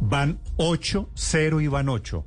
Van 8, 0 y van 8,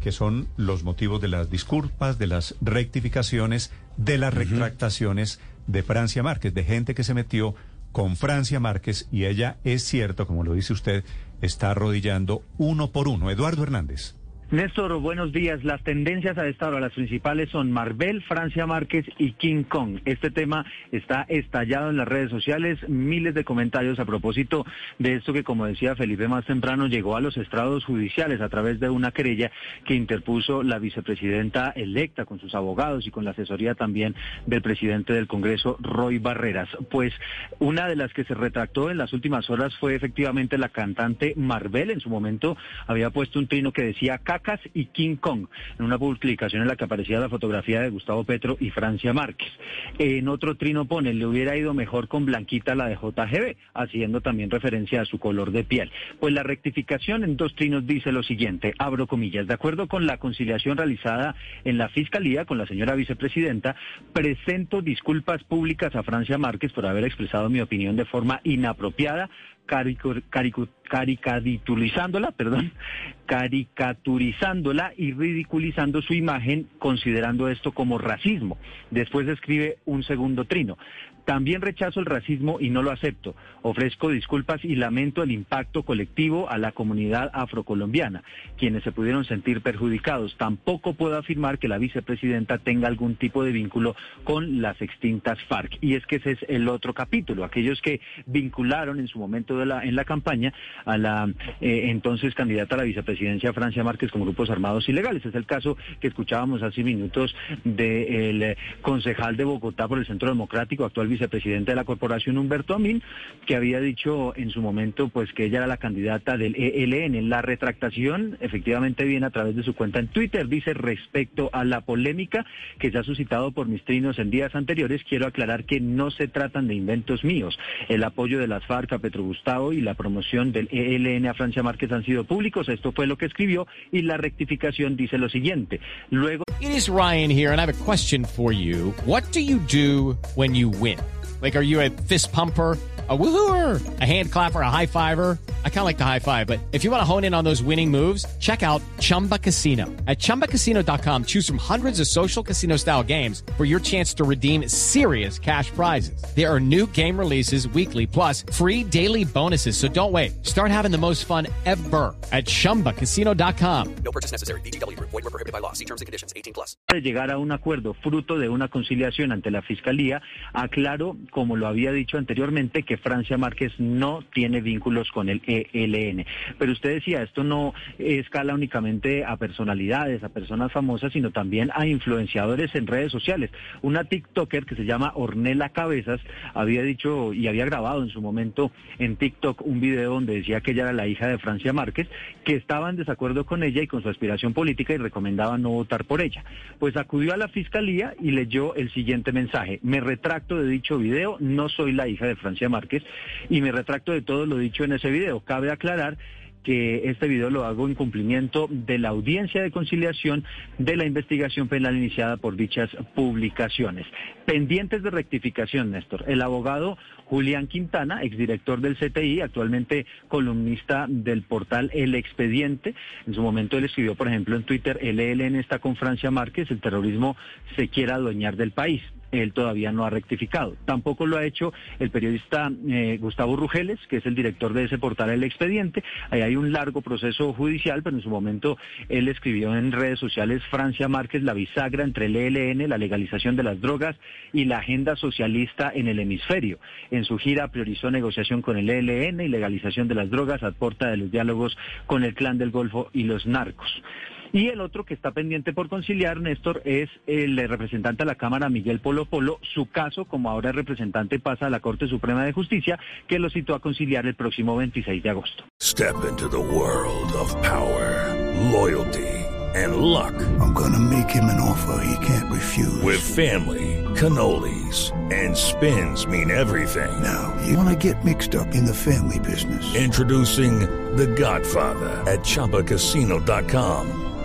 que son los motivos de las disculpas, de las rectificaciones, de las retractaciones de Francia Márquez, de gente que se metió con Francia Márquez y ella es cierto, como lo dice usted, está arrodillando uno por uno. Eduardo Hernández. Néstor, buenos días. Las tendencias a esta hora, las principales son Marvel, Francia Márquez y King Kong. Este tema está estallado en las redes sociales, miles de comentarios a propósito de esto que, como decía Felipe más temprano, llegó a los estrados judiciales a través de una querella que interpuso la vicepresidenta electa con sus abogados y con la asesoría también del presidente del Congreso, Roy Barreras. Pues una de las que se retractó en las últimas horas fue efectivamente la cantante Marvel. En su momento había puesto un trino que decía Y King Kong, en una publicación en la que aparecía la fotografía de Gustavo Petro y Francia Márquez. En otro trino pone, le hubiera ido mejor con Blanquita la de JGB, haciendo también referencia a su color de piel. Pues la rectificación en dos trinos dice lo siguiente, abro comillas, de acuerdo con la conciliación realizada en la Fiscalía con la señora vicepresidenta, presento disculpas públicas a Francia Márquez por haber expresado mi opinión de forma inapropiada caricaturizándola, perdón, caricaturizándola y ridiculizando su imagen, considerando esto como racismo. Después escribe un segundo trino. También rechazo el racismo y no lo acepto. Ofrezco disculpas y lamento el impacto colectivo a la comunidad afrocolombiana, quienes se pudieron sentir perjudicados. Tampoco puedo afirmar que la vicepresidenta tenga algún tipo de vínculo con las extintas FARC. Y es que ese es el otro capítulo, aquellos que vincularon en su momento en la campaña a la eh, entonces candidata a la vicepresidencia Francia Márquez con grupos armados ilegales. Es el caso que escuchábamos hace minutos del eh, concejal de Bogotá por el Centro Democrático, actual vicepresidente de la corporación Humberto Amin, que había dicho en su momento pues que ella era la candidata del ELN. La retractación efectivamente viene a través de su cuenta en Twitter. Dice respecto a la polémica que se ha suscitado por mis trinos en días anteriores, quiero aclarar que no se tratan de inventos míos. El apoyo de las FARC a Petro Gustavo y la promoción del ELN a Francia Márquez han sido públicos. Esto fue lo que escribió y la rectificación dice lo siguiente. Luego. It is Ryan here and I have a question for you. What do you do when you win? Like, are you a fist pumper? A woohooer, a hand clapper, a high fiver. I kind of like the high five, but if you want to hone in on those winning moves, check out Chumba Casino. At ChumbaCasino.com, choose from hundreds of social casino style games for your chance to redeem serious cash prizes. There are new game releases weekly, plus free daily bonuses. So don't wait. Start having the most fun ever at ChumbaCasino.com. No purchase necessary. BGW. Void were prohibited by law. See terms and conditions. 18 plus. De llegar a un acuerdo fruto de una conciliación ante la Fiscalía, aclaro, como lo había dicho anteriormente, que Francia Márquez no tiene vínculos con el ELN. Pero usted decía, esto no escala únicamente a personalidades, a personas famosas, sino también a influenciadores en redes sociales. Una TikToker que se llama Ornella Cabezas había dicho y había grabado en su momento en TikTok un video donde decía que ella era la hija de Francia Márquez, que estaba en desacuerdo con ella y con su aspiración política y recomendaba no votar por ella. Pues acudió a la fiscalía y leyó el siguiente mensaje. Me retracto de dicho video, no soy la hija de Francia Márquez y me retracto de todo lo dicho en ese video. Cabe aclarar que este video lo hago en cumplimiento de la audiencia de conciliación de la investigación penal iniciada por dichas publicaciones. Pendientes de rectificación, Néstor. El abogado Julián Quintana, exdirector del CTI, actualmente columnista del portal El Expediente. En su momento él escribió, por ejemplo, en Twitter, el ELN está con Francia Márquez, el terrorismo se quiere adueñar del país él todavía no ha rectificado. Tampoco lo ha hecho el periodista eh, Gustavo Rugeles, que es el director de ese portal El Expediente. Ahí hay un largo proceso judicial, pero en su momento él escribió en redes sociales Francia Márquez la bisagra entre el ELN, la legalización de las drogas y la agenda socialista en el hemisferio. En su gira priorizó negociación con el ELN y legalización de las drogas a porta de los diálogos con el clan del Golfo y los narcos. Y el otro que está pendiente por conciliar, Néstor, es el representante de la Cámara, Miguel Polo Polo. Su caso, como ahora es representante, pasa a la Corte Suprema de Justicia, que lo citó a conciliar el próximo 26 de agosto. Step into the world of power, loyalty, and luck. I'm gonna make him an offer he can't refuse. With family, cannolis, and spins mean everything. Now, you wanna get mixed up in the family business. Introducing The Godfather at ChumbaCasino.com.